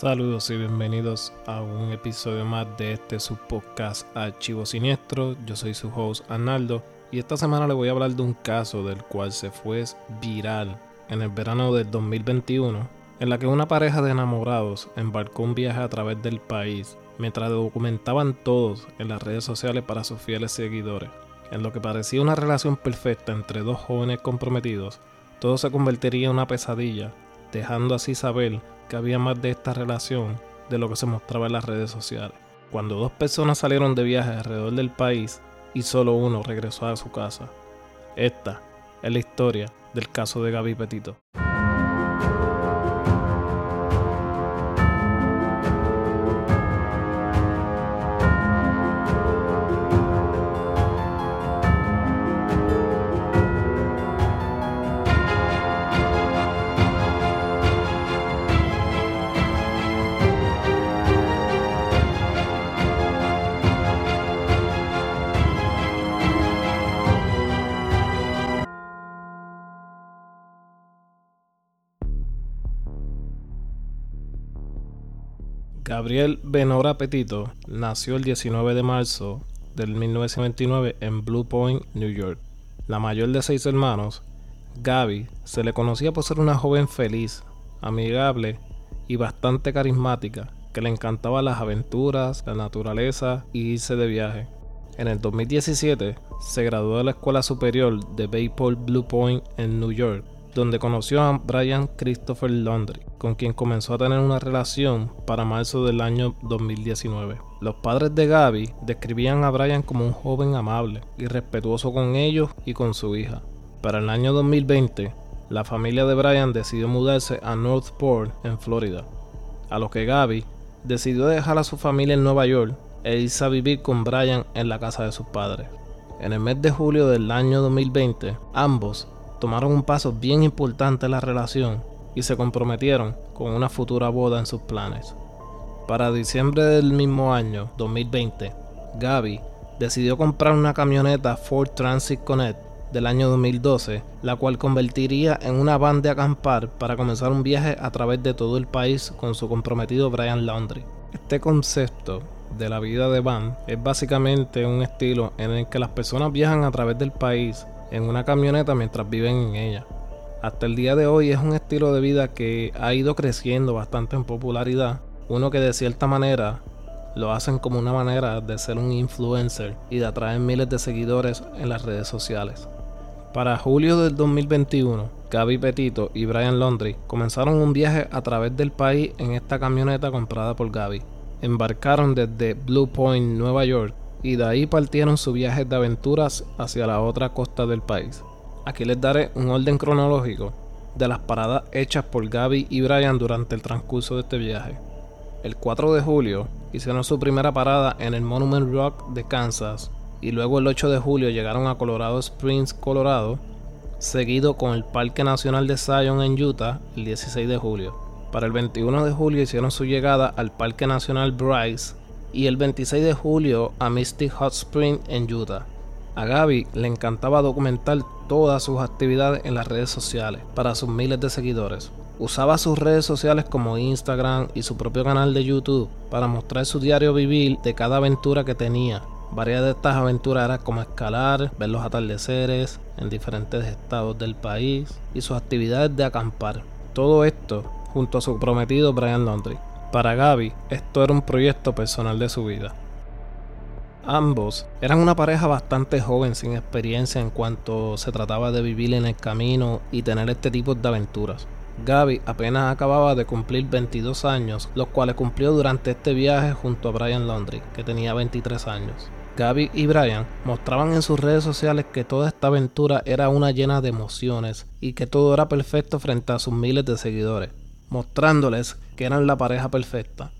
Saludos y bienvenidos a un episodio más de este su podcast Archivo Siniestro. Yo soy su host Arnaldo y esta semana le voy a hablar de un caso del cual se fue viral en el verano del 2021, en la que una pareja de enamorados embarcó un viaje a través del país mientras documentaban todos en las redes sociales para sus fieles seguidores. En lo que parecía una relación perfecta entre dos jóvenes comprometidos, todo se convertiría en una pesadilla, dejando así saber que había más de esta relación de lo que se mostraba en las redes sociales. Cuando dos personas salieron de viaje alrededor del país y solo uno regresó a su casa. Esta es la historia del caso de Gaby Petito. Gabriel Benora Petito nació el 19 de marzo del 1929 en Blue Point, New York. La mayor de seis hermanos, Gaby se le conocía por ser una joven feliz, amigable y bastante carismática, que le encantaban las aventuras, la naturaleza y irse de viaje. En el 2017 se graduó de la Escuela Superior de Bayport Blue Point en New York donde conoció a Brian Christopher Laundry, con quien comenzó a tener una relación para marzo del año 2019. Los padres de Gaby describían a Brian como un joven amable y respetuoso con ellos y con su hija. Para el año 2020, la familia de Brian decidió mudarse a Northport, en Florida, a lo que Gaby decidió dejar a su familia en Nueva York e irse a vivir con Brian en la casa de sus padres. En el mes de julio del año 2020, ambos tomaron un paso bien importante en la relación y se comprometieron con una futura boda en sus planes. Para diciembre del mismo año, 2020, Gaby decidió comprar una camioneta Ford Transit Connect del año 2012, la cual convertiría en una van de acampar para comenzar un viaje a través de todo el país con su comprometido Brian Laundry. Este concepto de la vida de van es básicamente un estilo en el que las personas viajan a través del país en una camioneta mientras viven en ella. Hasta el día de hoy es un estilo de vida que ha ido creciendo bastante en popularidad, uno que de cierta manera lo hacen como una manera de ser un influencer y de atraer miles de seguidores en las redes sociales. Para julio del 2021, Gaby Petito y Brian Laundry comenzaron un viaje a través del país en esta camioneta comprada por Gaby. Embarcaron desde Blue Point, Nueva York, y de ahí partieron su viaje de aventuras hacia la otra costa del país. Aquí les daré un orden cronológico de las paradas hechas por Gaby y Brian durante el transcurso de este viaje. El 4 de julio hicieron su primera parada en el Monument Rock de Kansas y luego el 8 de julio llegaron a Colorado Springs, Colorado, seguido con el Parque Nacional de Zion en Utah el 16 de julio. Para el 21 de julio hicieron su llegada al Parque Nacional Bryce y el 26 de julio a Mystic Hot Spring en Utah. A Gaby le encantaba documentar todas sus actividades en las redes sociales para sus miles de seguidores. Usaba sus redes sociales como Instagram y su propio canal de YouTube para mostrar su diario vivir de cada aventura que tenía. Varias de estas aventuras eran como escalar, ver los atardeceres en diferentes estados del país y sus actividades de acampar. Todo esto junto a su prometido Brian Laundry. Para Gaby, esto era un proyecto personal de su vida. Ambos eran una pareja bastante joven sin experiencia en cuanto se trataba de vivir en el camino y tener este tipo de aventuras. Gaby apenas acababa de cumplir 22 años, los cuales cumplió durante este viaje junto a Brian Laundry, que tenía 23 años. Gaby y Brian mostraban en sus redes sociales que toda esta aventura era una llena de emociones y que todo era perfecto frente a sus miles de seguidores mostrándoles que eran la pareja perfecta.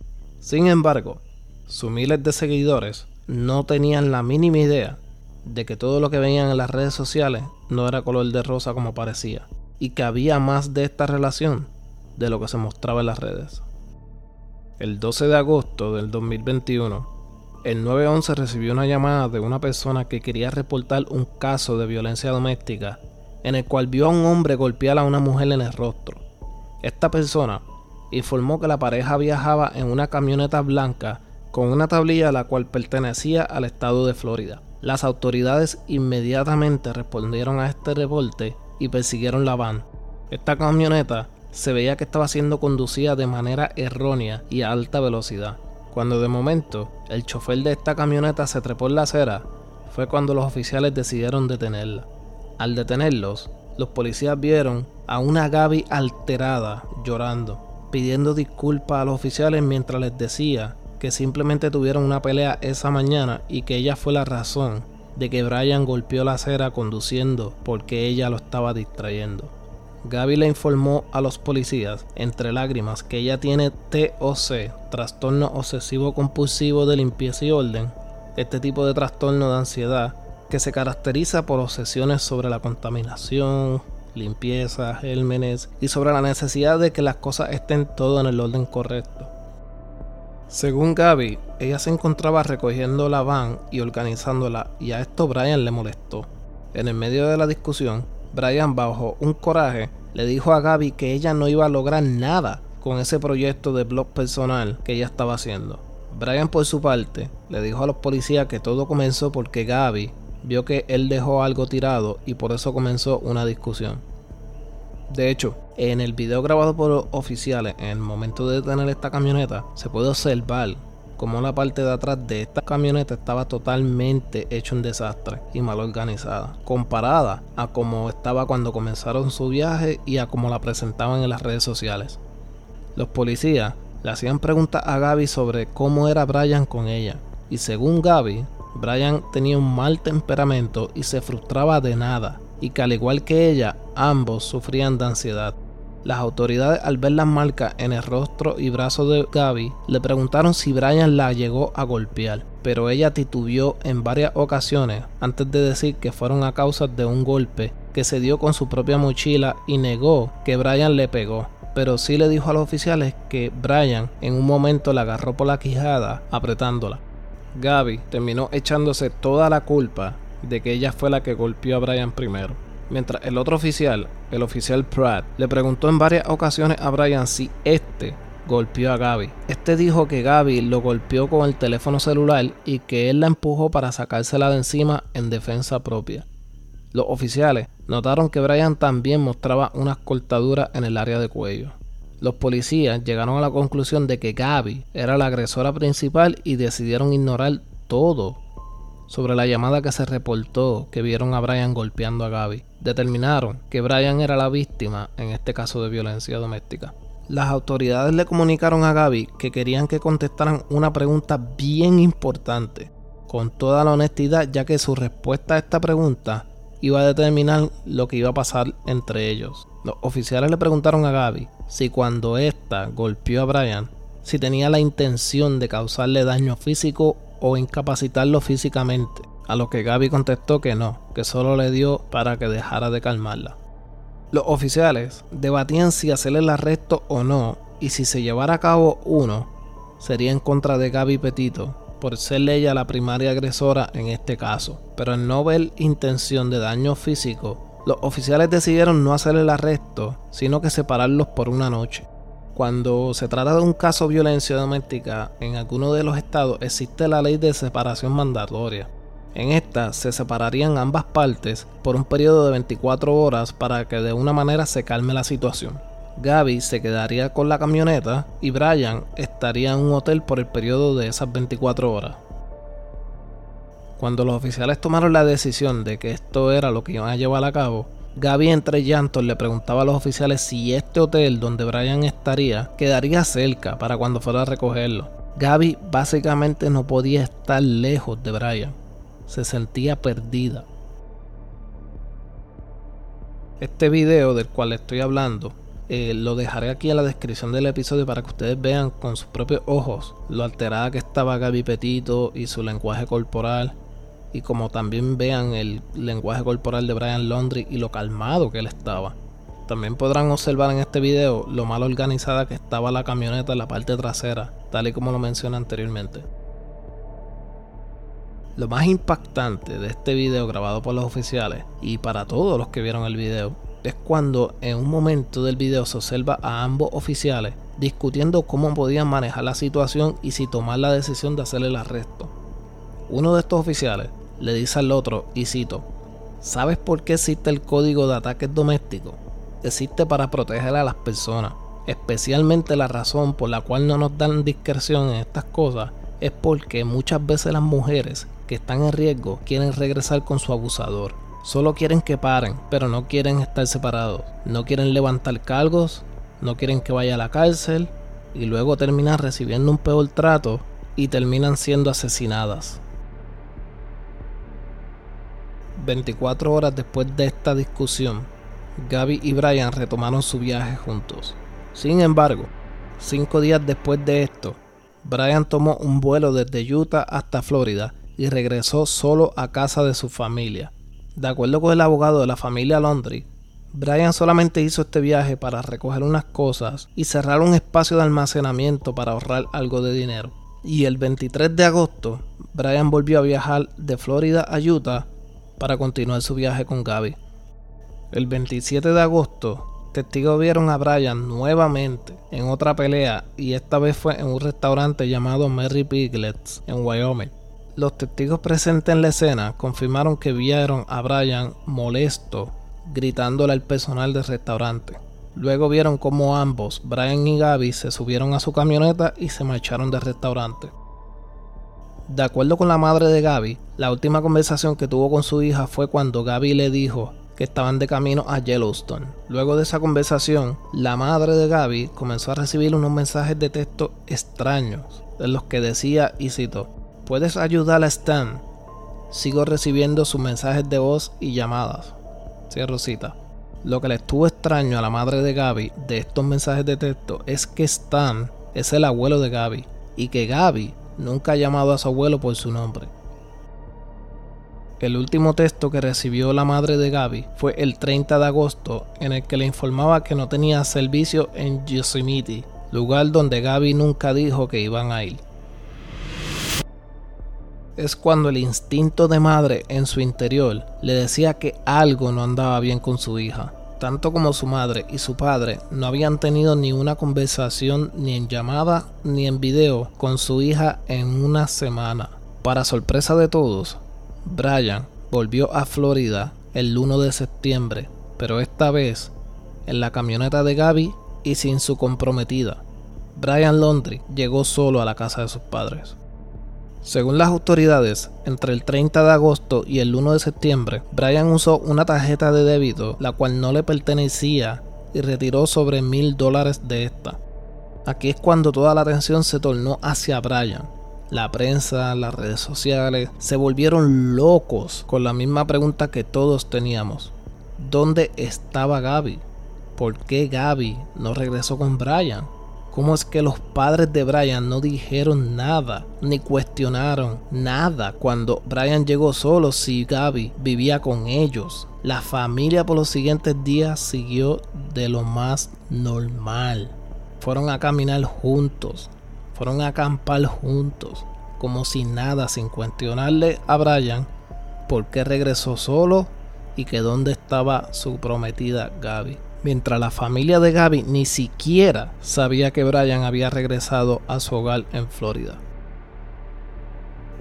Sin embargo, sus miles de seguidores no tenían la mínima idea de que todo lo que veían en las redes sociales no era color de rosa como parecía, y que había más de esta relación de lo que se mostraba en las redes. El 12 de agosto del 2021, el 911 recibió una llamada de una persona que quería reportar un caso de violencia doméstica en el cual vio a un hombre golpear a una mujer en el rostro. Esta persona informó que la pareja viajaba en una camioneta blanca con una tablilla a la cual pertenecía al estado de Florida. Las autoridades inmediatamente respondieron a este reporte y persiguieron la van. Esta camioneta se veía que estaba siendo conducida de manera errónea y a alta velocidad. Cuando de momento el chofer de esta camioneta se trepó en la acera, fue cuando los oficiales decidieron detenerla. Al detenerlos, los policías vieron a una Gaby alterada, llorando, pidiendo disculpas a los oficiales mientras les decía que simplemente tuvieron una pelea esa mañana y que ella fue la razón de que Brian golpeó la acera conduciendo porque ella lo estaba distrayendo. Gaby le informó a los policías, entre lágrimas, que ella tiene TOC, trastorno obsesivo compulsivo de limpieza y orden, este tipo de trastorno de ansiedad que se caracteriza por obsesiones sobre la contaminación, limpieza, gérmenes y sobre la necesidad de que las cosas estén todo en el orden correcto. Según Gaby, ella se encontraba recogiendo la van y organizándola y a esto Brian le molestó. En el medio de la discusión, Brian bajo un coraje le dijo a Gaby que ella no iba a lograr nada con ese proyecto de blog personal que ella estaba haciendo. Brian por su parte le dijo a los policías que todo comenzó porque Gaby vio que él dejó algo tirado y por eso comenzó una discusión. De hecho, en el video grabado por oficiales en el momento de detener esta camioneta, se puede observar como la parte de atrás de esta camioneta estaba totalmente hecho un desastre y mal organizada, comparada a como estaba cuando comenzaron su viaje y a como la presentaban en las redes sociales. Los policías le hacían preguntas a Gaby sobre cómo era Brian con ella, y según Gaby, Brian tenía un mal temperamento y se frustraba de nada, y que al igual que ella, ambos sufrían de ansiedad. Las autoridades al ver las marcas en el rostro y brazo de Gaby le preguntaron si Brian la llegó a golpear, pero ella titubeó en varias ocasiones antes de decir que fueron a causa de un golpe que se dio con su propia mochila y negó que Brian le pegó pero sí le dijo a los oficiales que Brian en un momento la agarró por la quijada apretándola. Gaby terminó echándose toda la culpa de que ella fue la que golpeó a Brian primero. Mientras el otro oficial, el oficial Pratt, le preguntó en varias ocasiones a Brian si este golpeó a Gaby. Este dijo que Gaby lo golpeó con el teléfono celular y que él la empujó para sacársela de encima en defensa propia. Los oficiales notaron que Brian también mostraba unas cortaduras en el área de cuello. Los policías llegaron a la conclusión de que Gaby era la agresora principal y decidieron ignorar todo sobre la llamada que se reportó que vieron a Brian golpeando a Gaby. Determinaron que Brian era la víctima en este caso de violencia doméstica. Las autoridades le comunicaron a Gaby que querían que contestaran una pregunta bien importante, con toda la honestidad, ya que su respuesta a esta pregunta iba a determinar lo que iba a pasar entre ellos. Los oficiales le preguntaron a Gaby si cuando ésta golpeó a Brian, si tenía la intención de causarle daño físico o incapacitarlo físicamente, a lo que Gaby contestó que no, que solo le dio para que dejara de calmarla. Los oficiales debatían si hacerle el arresto o no, y si se llevara a cabo uno, sería en contra de Gaby Petito, por ser ella la primaria agresora en este caso, pero al no ver intención de daño físico, los oficiales decidieron no hacer el arresto, sino que separarlos por una noche. Cuando se trata de un caso de violencia doméstica, en alguno de los estados existe la ley de separación mandatoria. En esta se separarían ambas partes por un periodo de 24 horas para que de una manera se calme la situación. Gaby se quedaría con la camioneta y Brian estaría en un hotel por el periodo de esas 24 horas. Cuando los oficiales tomaron la decisión de que esto era lo que iban a llevar a cabo, Gaby entre llantos le preguntaba a los oficiales si este hotel donde Brian estaría quedaría cerca para cuando fuera a recogerlo. Gaby básicamente no podía estar lejos de Brian. Se sentía perdida. Este video del cual estoy hablando eh, lo dejaré aquí en la descripción del episodio para que ustedes vean con sus propios ojos lo alterada que estaba Gaby Petito y su lenguaje corporal. Y como también vean el lenguaje corporal de Brian Laundry y lo calmado que él estaba. También podrán observar en este video lo mal organizada que estaba la camioneta en la parte trasera, tal y como lo mencioné anteriormente. Lo más impactante de este video grabado por los oficiales y para todos los que vieron el video es cuando en un momento del video se observa a ambos oficiales discutiendo cómo podían manejar la situación y si tomar la decisión de hacer el arresto. Uno de estos oficiales le dice al otro, y cito, ¿sabes por qué existe el código de ataques domésticos? Existe para proteger a las personas. Especialmente la razón por la cual no nos dan discreción en estas cosas es porque muchas veces las mujeres que están en riesgo quieren regresar con su abusador. Solo quieren que paren, pero no quieren estar separados. No quieren levantar cargos, no quieren que vaya a la cárcel y luego terminan recibiendo un peor trato y terminan siendo asesinadas. 24 horas después de esta discusión, Gaby y Brian retomaron su viaje juntos. Sin embargo, cinco días después de esto, Brian tomó un vuelo desde Utah hasta Florida y regresó solo a casa de su familia. De acuerdo con el abogado de la familia Laundry, Brian solamente hizo este viaje para recoger unas cosas y cerrar un espacio de almacenamiento para ahorrar algo de dinero. Y el 23 de agosto, Brian volvió a viajar de Florida a Utah para continuar su viaje con Gaby. El 27 de agosto, testigos vieron a Brian nuevamente en otra pelea y esta vez fue en un restaurante llamado Mary Piglets en Wyoming. Los testigos presentes en la escena confirmaron que vieron a Brian molesto gritándole al personal del restaurante. Luego vieron cómo ambos, Brian y Gaby, se subieron a su camioneta y se marcharon del restaurante. De acuerdo con la madre de Gaby, la última conversación que tuvo con su hija fue cuando Gaby le dijo que estaban de camino a Yellowstone. Luego de esa conversación, la madre de Gaby comenzó a recibir unos mensajes de texto extraños, en los que decía, y cito, ¿puedes ayudar a Stan? Sigo recibiendo sus mensajes de voz y llamadas. Cierro cita. Lo que le estuvo extraño a la madre de Gaby de estos mensajes de texto es que Stan es el abuelo de Gaby y que Gaby nunca ha llamado a su abuelo por su nombre. El último texto que recibió la madre de Gaby fue el 30 de agosto en el que le informaba que no tenía servicio en Yosemite, lugar donde Gaby nunca dijo que iban a ir. Es cuando el instinto de madre en su interior le decía que algo no andaba bien con su hija. Tanto como su madre y su padre no habían tenido ni una conversación ni en llamada ni en video con su hija en una semana. Para sorpresa de todos, Brian volvió a Florida el 1 de septiembre, pero esta vez en la camioneta de Gaby y sin su comprometida. Brian Laundry llegó solo a la casa de sus padres. Según las autoridades, entre el 30 de agosto y el 1 de septiembre, Brian usó una tarjeta de débito la cual no le pertenecía y retiró sobre mil dólares de esta. Aquí es cuando toda la atención se tornó hacia Brian, la prensa, las redes sociales, se volvieron locos con la misma pregunta que todos teníamos. ¿Dónde estaba Gaby? ¿Por qué Gaby no regresó con Brian? ¿Cómo es que los padres de Brian no dijeron nada, ni cuestionaron nada cuando Brian llegó solo si Gaby vivía con ellos? La familia por los siguientes días siguió de lo más normal. Fueron a caminar juntos, fueron a acampar juntos, como si nada, sin cuestionarle a Brian por qué regresó solo y que dónde estaba su prometida Gaby. Mientras la familia de Gaby ni siquiera sabía que Brian había regresado a su hogar en Florida.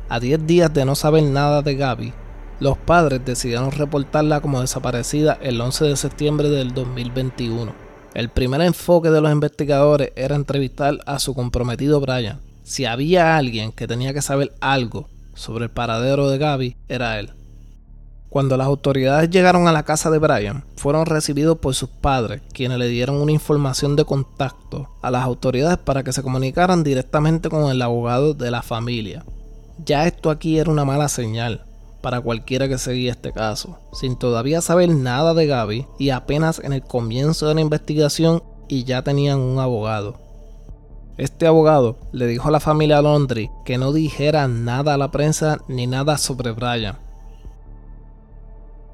A 10 días de no saber nada de Gaby, los padres decidieron reportarla como desaparecida el 11 de septiembre del 2021. El primer enfoque de los investigadores era entrevistar a su comprometido Brian. Si había alguien que tenía que saber algo sobre el paradero de Gaby, era él. Cuando las autoridades llegaron a la casa de Brian, fueron recibidos por sus padres, quienes le dieron una información de contacto a las autoridades para que se comunicaran directamente con el abogado de la familia. Ya esto aquí era una mala señal, para cualquiera que seguía este caso, sin todavía saber nada de Gaby y apenas en el comienzo de la investigación y ya tenían un abogado. Este abogado le dijo a la familia Londri que no dijera nada a la prensa ni nada sobre Brian.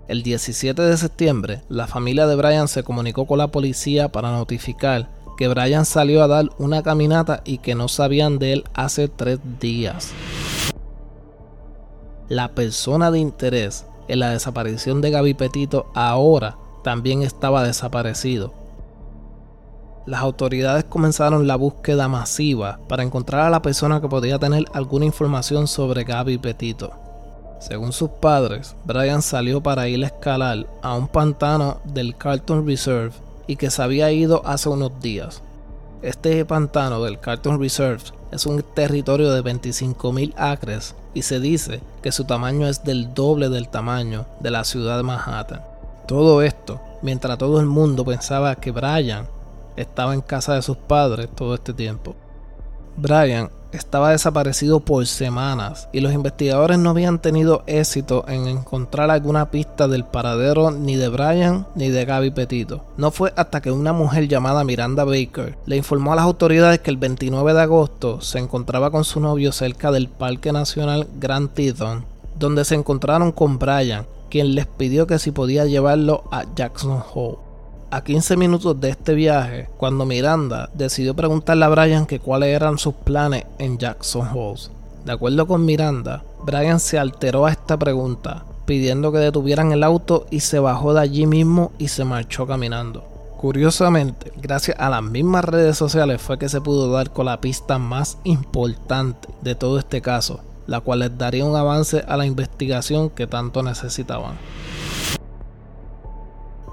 El 17 de septiembre, la familia de Brian se comunicó con la policía para notificar que Brian salió a dar una caminata y que no sabían de él hace tres días la persona de interés en la desaparición de Gaby Petito ahora también estaba desaparecido. las autoridades comenzaron la búsqueda masiva para encontrar a la persona que podía tener alguna información sobre Gaby Petito. Según sus padres, Brian salió para ir a escalar a un pantano del Carlton Reserve y que se había ido hace unos días. Este pantano del Carlton Reserve es un territorio de 25.000 acres y se dice que su tamaño es del doble del tamaño de la ciudad de Manhattan. Todo esto mientras todo el mundo pensaba que Brian estaba en casa de sus padres todo este tiempo. Brian estaba desaparecido por semanas y los investigadores no habían tenido éxito en encontrar alguna pista del paradero ni de Brian ni de Gaby Petito. No fue hasta que una mujer llamada Miranda Baker le informó a las autoridades que el 29 de agosto se encontraba con su novio cerca del Parque Nacional Grand Teton, donde se encontraron con Brian, quien les pidió que si podía llevarlo a Jackson Hole a 15 minutos de este viaje, cuando Miranda decidió preguntarle a Brian que cuáles eran sus planes en Jackson Hole. De acuerdo con Miranda, Brian se alteró a esta pregunta, pidiendo que detuvieran el auto y se bajó de allí mismo y se marchó caminando. Curiosamente, gracias a las mismas redes sociales fue que se pudo dar con la pista más importante de todo este caso, la cual les daría un avance a la investigación que tanto necesitaban.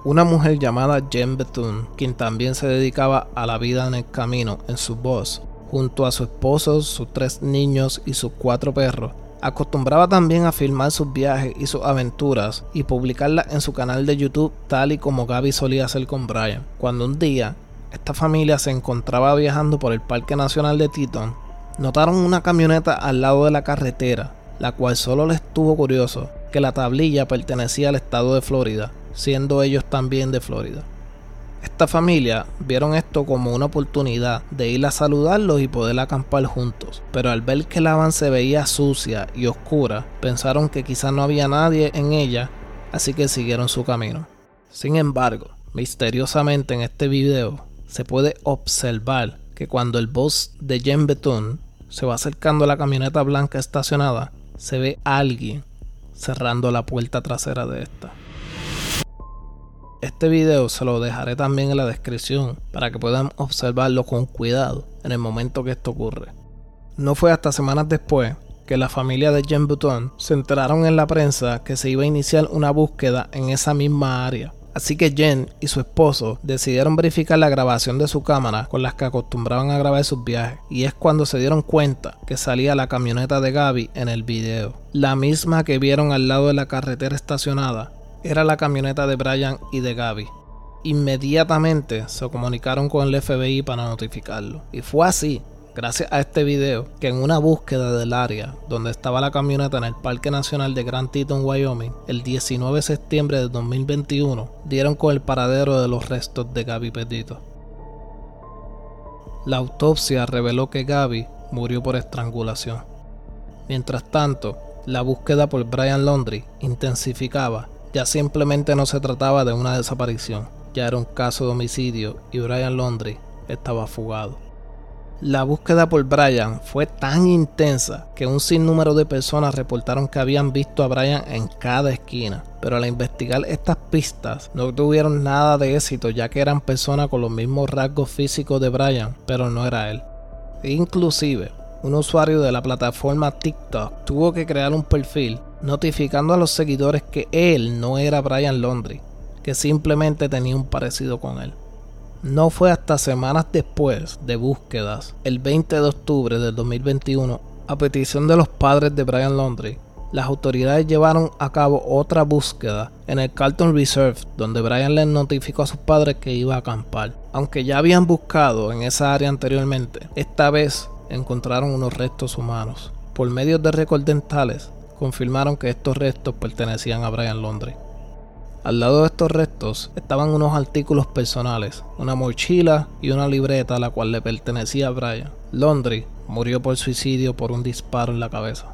Una mujer llamada Jen Bethune, quien también se dedicaba a la vida en el camino en su voz, junto a su esposo, sus tres niños y sus cuatro perros, acostumbraba también a filmar sus viajes y sus aventuras y publicarlas en su canal de YouTube tal y como Gaby solía hacer con Brian. Cuando un día esta familia se encontraba viajando por el Parque Nacional de Teton, notaron una camioneta al lado de la carretera, la cual solo les tuvo curioso que la tablilla pertenecía al estado de Florida siendo ellos también de Florida. Esta familia vieron esto como una oportunidad de ir a saludarlos y poder acampar juntos, pero al ver que la van se veía sucia y oscura, pensaron que quizás no había nadie en ella, así que siguieron su camino. Sin embargo, misteriosamente en este video se puede observar que cuando el boss de Jen Beton se va acercando a la camioneta blanca estacionada, se ve a alguien cerrando la puerta trasera de esta. Este video se lo dejaré también en la descripción para que puedan observarlo con cuidado en el momento que esto ocurre. No fue hasta semanas después que la familia de Jen Button se enteraron en la prensa que se iba a iniciar una búsqueda en esa misma área. Así que Jen y su esposo decidieron verificar la grabación de su cámara con las que acostumbraban a grabar sus viajes. Y es cuando se dieron cuenta que salía la camioneta de Gaby en el video. La misma que vieron al lado de la carretera estacionada era la camioneta de Brian y de Gaby. Inmediatamente se comunicaron con el FBI para notificarlo. Y fue así, gracias a este video, que en una búsqueda del área donde estaba la camioneta en el Parque Nacional de Grand Teton, Wyoming, el 19 de septiembre de 2021, dieron con el paradero de los restos de Gaby Petito. La autopsia reveló que Gaby murió por estrangulación. Mientras tanto, la búsqueda por Brian Laundrie intensificaba ya simplemente no se trataba de una desaparición, ya era un caso de homicidio y Brian Laundrie estaba fugado. La búsqueda por Brian fue tan intensa que un sinnúmero de personas reportaron que habían visto a Brian en cada esquina, pero al investigar estas pistas no tuvieron nada de éxito ya que eran personas con los mismos rasgos físicos de Brian, pero no era él. Inclusive, un usuario de la plataforma TikTok tuvo que crear un perfil notificando a los seguidores que él no era Brian Laundrie, que simplemente tenía un parecido con él. No fue hasta semanas después de búsquedas, el 20 de octubre del 2021, a petición de los padres de Brian Laundrie, las autoridades llevaron a cabo otra búsqueda en el Carlton Reserve, donde Brian les notificó a sus padres que iba a acampar. Aunque ya habían buscado en esa área anteriormente, esta vez encontraron unos restos humanos. Por medio de récords dentales, confirmaron que estos restos pertenecían a Brian Londres. Al lado de estos restos estaban unos artículos personales, una mochila y una libreta a la cual le pertenecía a Brian. Londres murió por suicidio por un disparo en la cabeza.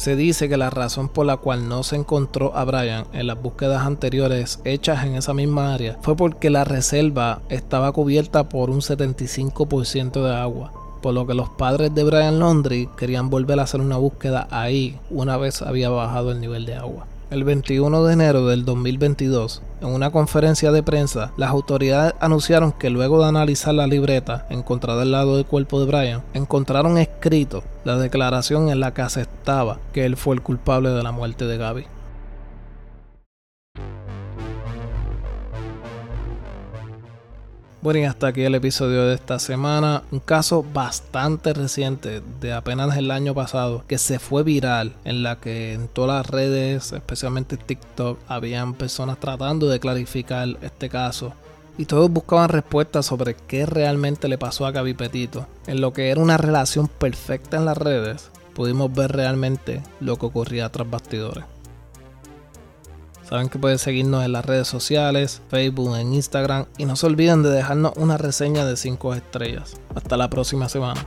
Se dice que la razón por la cual no se encontró a Brian en las búsquedas anteriores hechas en esa misma área fue porque la reserva estaba cubierta por un 75% de agua por lo que los padres de Brian Laundrie querían volver a hacer una búsqueda ahí una vez había bajado el nivel de agua. El 21 de enero del 2022, en una conferencia de prensa, las autoridades anunciaron que luego de analizar la libreta encontrada al lado del cuerpo de Brian, encontraron escrito la declaración en la que aceptaba que él fue el culpable de la muerte de Gaby. Bueno, y hasta aquí el episodio de esta semana. Un caso bastante reciente de apenas el año pasado que se fue viral en la que en todas las redes, especialmente TikTok, habían personas tratando de clarificar este caso. Y todos buscaban respuestas sobre qué realmente le pasó a Gaby Petito. En lo que era una relación perfecta en las redes, pudimos ver realmente lo que ocurría tras bastidores. Saben que pueden seguirnos en las redes sociales, Facebook, en Instagram y no se olviden de dejarnos una reseña de 5 estrellas. Hasta la próxima semana.